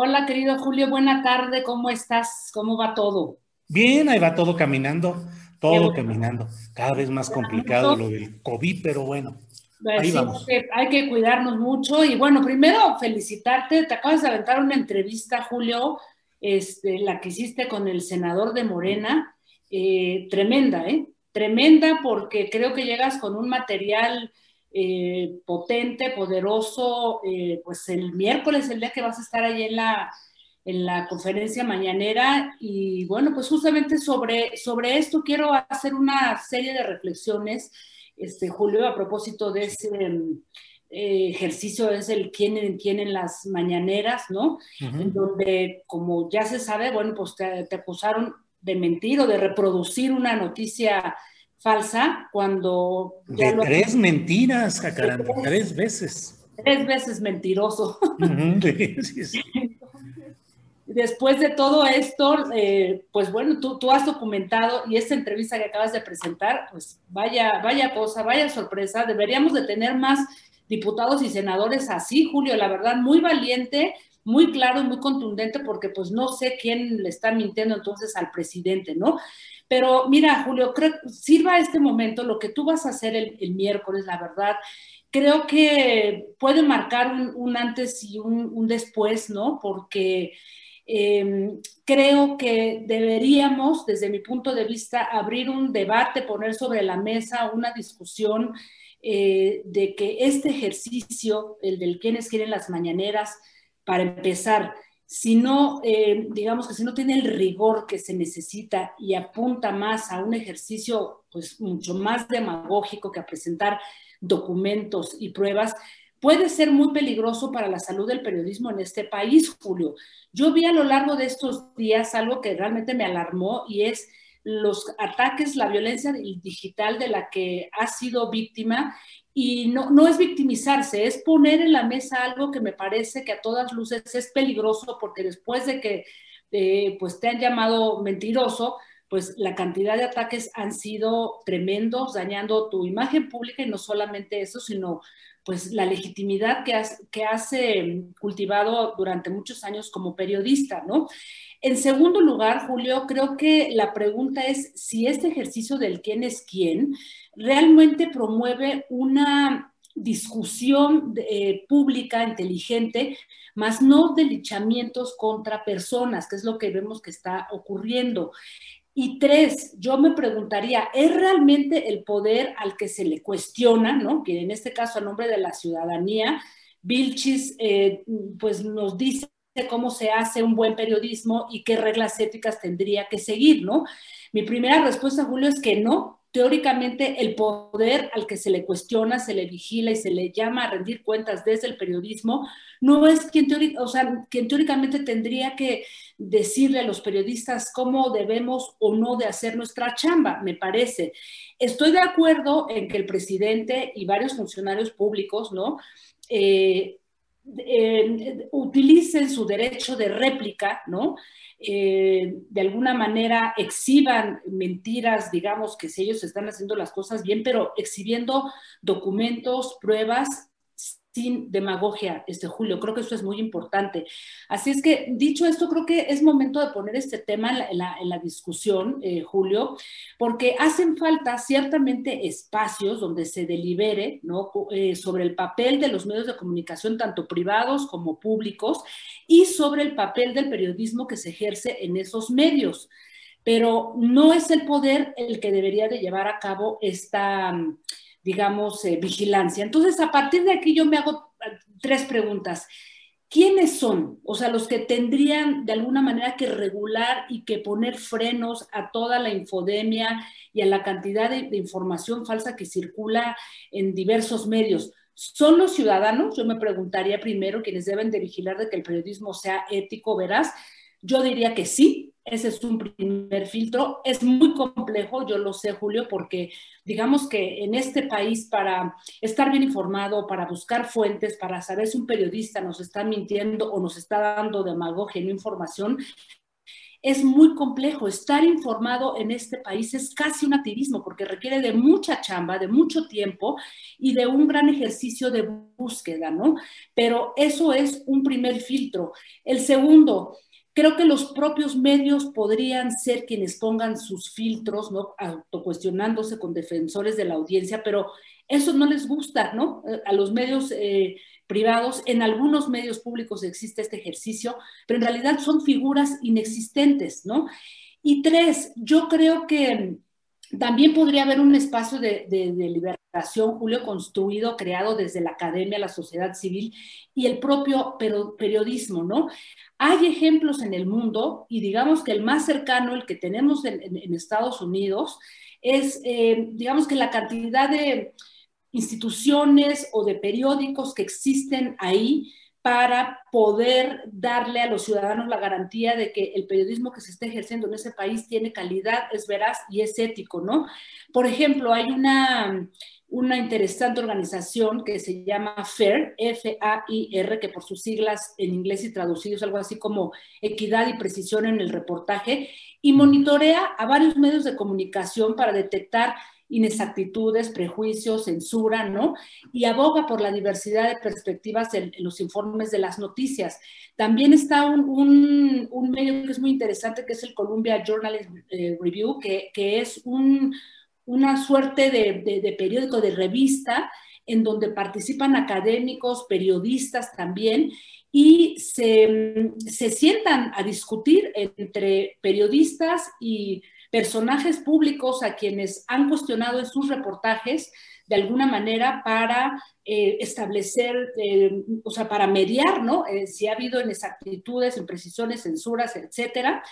Hola, querido Julio, buena tarde, ¿cómo estás? ¿Cómo va todo? Bien, ahí va todo caminando, todo caminando. Cada vez más complicado lo del COVID, pero bueno. Pues ahí vamos. hay que cuidarnos mucho y bueno, primero felicitarte, te acabas de aventar una entrevista, Julio, este, la que hiciste con el senador de Morena, eh, tremenda, ¿eh? Tremenda porque creo que llegas con un material eh, potente, poderoso, eh, pues el miércoles, el día que vas a estar ahí en la, en la conferencia mañanera. Y bueno, pues justamente sobre, sobre esto quiero hacer una serie de reflexiones, este, Julio, a propósito de ese eh, ejercicio, es el quién en quién en las mañaneras, ¿no? En donde, como ya se sabe, bueno, pues te, te acusaron de mentir o de reproducir una noticia falsa cuando... De tres mentiras, Jacaranda, tres veces. Tres veces mentiroso. Después de todo esto, eh, pues bueno, tú, tú has documentado y esta entrevista que acabas de presentar, pues vaya, vaya cosa, vaya sorpresa. Deberíamos de tener más diputados y senadores así, Julio, la verdad, muy valiente, muy claro y muy contundente, porque pues no sé quién le está mintiendo entonces al presidente, ¿no? Pero mira, Julio, creo, sirva este momento, lo que tú vas a hacer el, miércoles, la verdad, creo que puede marcar un, antes y un, después, ¿no? Porque em, creo que deberíamos, desde mi punto de vista, abrir un debate, poner sobre la mesa una discusión eh, de que este ejercicio, el del quienes quieren las mañaneras, para empezar, si no, eh, digamos que si no tiene el rigor que se necesita y apunta más a un ejercicio pues mucho más demagógico que a presentar documentos y pruebas, puede ser muy peligroso para la salud del periodismo en este país, Julio. Yo vi a lo largo de estos días algo que realmente me alarmó y es los ataques, la violencia digital de la que ha sido víctima. Y no, no es victimizarse, es poner en la mesa algo que me parece que a todas luces es peligroso porque después de que eh, pues te han llamado mentiroso, pues la cantidad de ataques han sido tremendos, dañando tu imagen pública y no solamente eso, sino pues la legitimidad que has, que has eh, cultivado durante muchos años como periodista, ¿no? En segundo lugar, Julio, creo que la pregunta es si este ejercicio del quién es quién realmente promueve una discusión eh, pública inteligente, más no de lichamientos contra personas, que es lo que vemos que está ocurriendo. Y tres, yo me preguntaría, ¿es realmente el poder al que se le cuestiona, ¿no? que en este caso a nombre de la ciudadanía, Vilchis eh, pues nos dice cómo se hace un buen periodismo y qué reglas éticas tendría que seguir, ¿no? Mi primera respuesta, Julio, es que no, teóricamente el poder al que se le cuestiona, se le vigila y se le llama a rendir cuentas desde el periodismo, no es quien, o sea, quien teóricamente tendría que decirle a los periodistas cómo debemos o no de hacer nuestra chamba, me parece. Estoy de acuerdo en que el presidente y varios funcionarios públicos, ¿no? Eh, eh, utilicen su derecho de réplica, ¿no? Eh, de alguna manera exhiban mentiras, digamos que si ellos están haciendo las cosas bien, pero exhibiendo documentos, pruebas sin demagogia, este Julio. Creo que eso es muy importante. Así es que, dicho esto, creo que es momento de poner este tema en la, discusión, eh, Julio, porque hacen falta ciertamente espacios donde se delibere ¿no? Eh, sobre el papel de los medios de comunicación, tanto privados como públicos, y sobre el papel del periodismo que se ejerce en esos medios. Pero no es el poder el que debería de llevar a cabo esta digamos, eh, vigilancia. Entonces, a partir de aquí yo me hago eh, tres preguntas. ¿Quiénes son? O sea, los que tendrían de alguna manera que regular y que poner frenos a toda la infodemia y a la cantidad de, información falsa que circula en diversos medios. ¿Son los ciudadanos? Yo me preguntaría primero, quienes deben de vigilar de que el periodismo sea ético, veraz. Yo diría que sí, ese es un primer filtro. Es muy complejo, yo lo sé, Julio, porque digamos que en este país para estar bien informado, para buscar fuentes, para saber si un periodista nos está mintiendo o nos está dando demagogia no información, es muy complejo. Estar informado en este país es casi un activismo porque requiere de mucha chamba, de mucho tiempo y de un gran ejercicio de búsqueda, ¿no? Pero eso es un primer filtro. El segundo, Creo que los propios medios podrían ser quienes pongan sus filtros, ¿no? Autocuestionándose con defensores de la audiencia, pero eso no les gusta, ¿no? A los medios eh, privados, en algunos medios públicos existe este ejercicio, pero en realidad son figuras inexistentes, ¿no? Y tres, yo creo que también podría haber un espacio de, liberación, Julio, construido, creado desde la academia, la sociedad civil y el propio periodismo, ¿no? Hay ejemplos en el mundo y digamos que el más cercano, el que tenemos en, Estados Unidos, es, eh, digamos que la cantidad de instituciones o de periódicos que existen ahí para poder darle a los ciudadanos la garantía de que el periodismo que se está ejerciendo en ese país tiene calidad, es veraz y es ético, ¿no? Por ejemplo, hay una, una interesante organización que se llama FAIR, F-A-I-R, que por sus siglas en inglés y traducidos algo así como equidad y precisión en el reportaje, y monitorea a varios medios de comunicación para detectar inexactitudes, prejuicios, censura, ¿no? Y aboga por la diversidad de perspectivas en, los informes de las noticias. También está un, medio que es muy interesante, que es el Columbia Journalism eh, Review, que, es una suerte de, periódico, de revista, en donde participan académicos, periodistas también, y se, se sientan a discutir entre periodistas y personajes públicos a quienes han cuestionado en sus reportajes de alguna manera para eh, establecer, eh, o sea, para mediar, ¿no? Eh, si ha habido inexactitudes, imprecisiones, censuras, etcétera.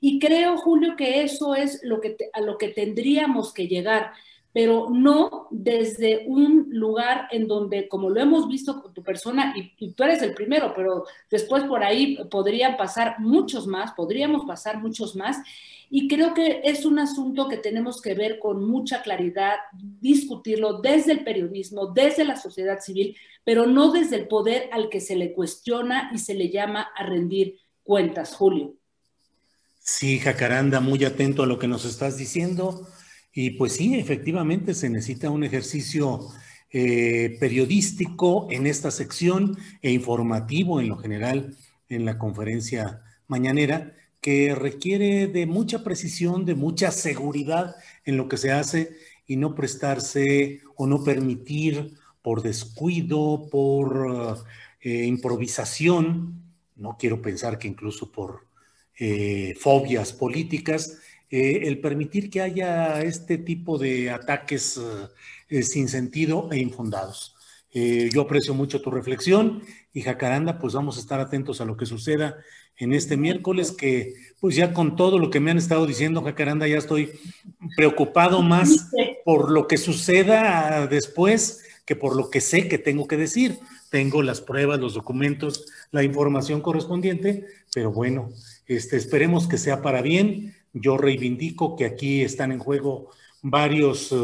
Y creo, Julio, que eso es lo que a lo que tendríamos que llegar pero no desde un lugar en donde, como lo hemos visto con tu persona, y, tú eres el primero, pero después por ahí podrían pasar muchos más, podríamos pasar muchos más, y creo que es un asunto que tenemos que ver con mucha claridad, discutirlo desde el periodismo, desde la sociedad civil, pero no desde el poder al que se le cuestiona y se le llama a rendir cuentas, Julio. Sí, Jacaranda, muy atento a lo que nos estás diciendo. Y pues sí, efectivamente se necesita un ejercicio eh, periodístico en esta sección e informativo en lo general en la conferencia mañanera que requiere de mucha precisión, de mucha seguridad en lo que se hace y no prestarse o no permitir por descuido, por eh, improvisación, no quiero pensar que incluso por eh, fobias políticas, eh, el permitir que haya este tipo de ataques eh, sin sentido e infundados. Eh, yo aprecio mucho tu reflexión y Jacaranda, pues vamos a estar atentos a lo que suceda en este miércoles, que pues ya con todo lo que me han estado diciendo, Jacaranda, ya estoy preocupado más por lo que suceda después que por lo que sé que tengo que decir. Tengo las pruebas, los documentos, la información correspondiente, pero bueno, este, esperemos que sea para bien yo reivindico que aquí están en juego varios eh,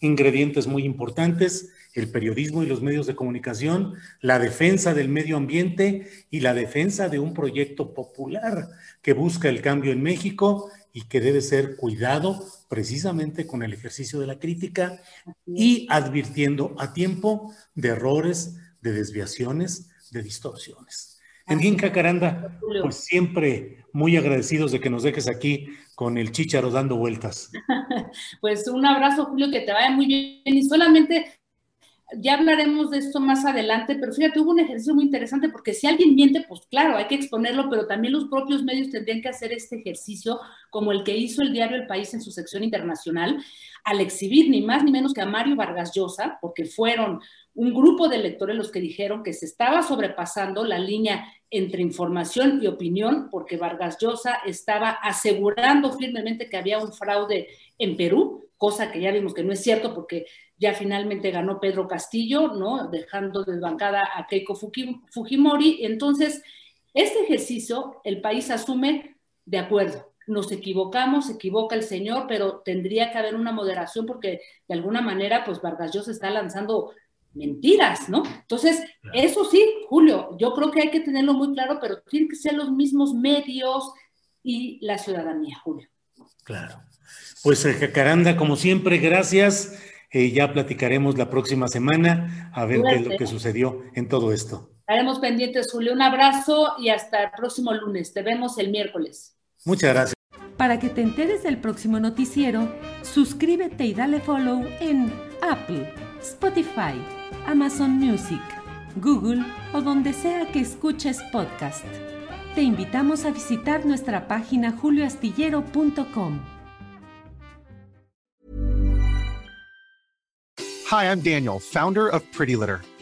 ingredientes muy importantes, el periodismo y los medios de comunicación, la defensa del medio ambiente y la defensa de un proyecto popular que busca el cambio en México y que debe ser cuidado precisamente con el ejercicio de la crítica y advirtiendo a tiempo de errores, de desviaciones, de distorsiones. En fin, Cacaranda, pues siempre muy agradecidos de que nos dejes aquí con el chícharo dando vueltas. Pues un abrazo, Julio, que te vaya muy bien. Y solamente ya hablaremos de esto más adelante, pero fíjate, hubo un ejercicio muy interesante porque si alguien miente, pues claro, hay que exponerlo, pero también los propios medios tendrían que hacer este ejercicio como el que hizo el diario El País en su sección internacional, al exhibir ni más ni menos que a Mario Vargas Llosa, porque fueron un grupo de lectores los que dijeron que se estaba sobrepasando la línea entre información y opinión, porque Vargas Llosa estaba asegurando firmemente que había un fraude en Perú, cosa que ya vimos que no es cierto porque ya finalmente ganó Pedro Castillo, ¿no? Dejando desbancada a Keiko Fujimori. Entonces, este ejercicio el país asume de acuerdo. Nos equivocamos, se equivoca el señor, pero tendría que haber una moderación porque de alguna manera, pues Vargas Llosa está lanzando mentiras, ¿no? Entonces, eso sí, Julio, yo creo que hay que tenerlo muy claro, pero tienen que ser los mismos medios y la ciudadanía, Julio. Claro. Pues Jacaranda, como siempre, gracias. Eh, ya platicaremos la próxima semana a ver qué es lo que sucedió en todo esto. Estaremos pendientes, Julio. Un abrazo y hasta el próximo lunes. Te vemos el miércoles. Muchas gracias. Para que te enteres del próximo noticiero, suscríbete y dale follow en Apple, Spotify, Amazon Music, Google o donde sea que escuches podcast. Te invitamos a visitar nuestra página julioastillero.com. Hi, I'm Daniel, founder of Pretty Litter.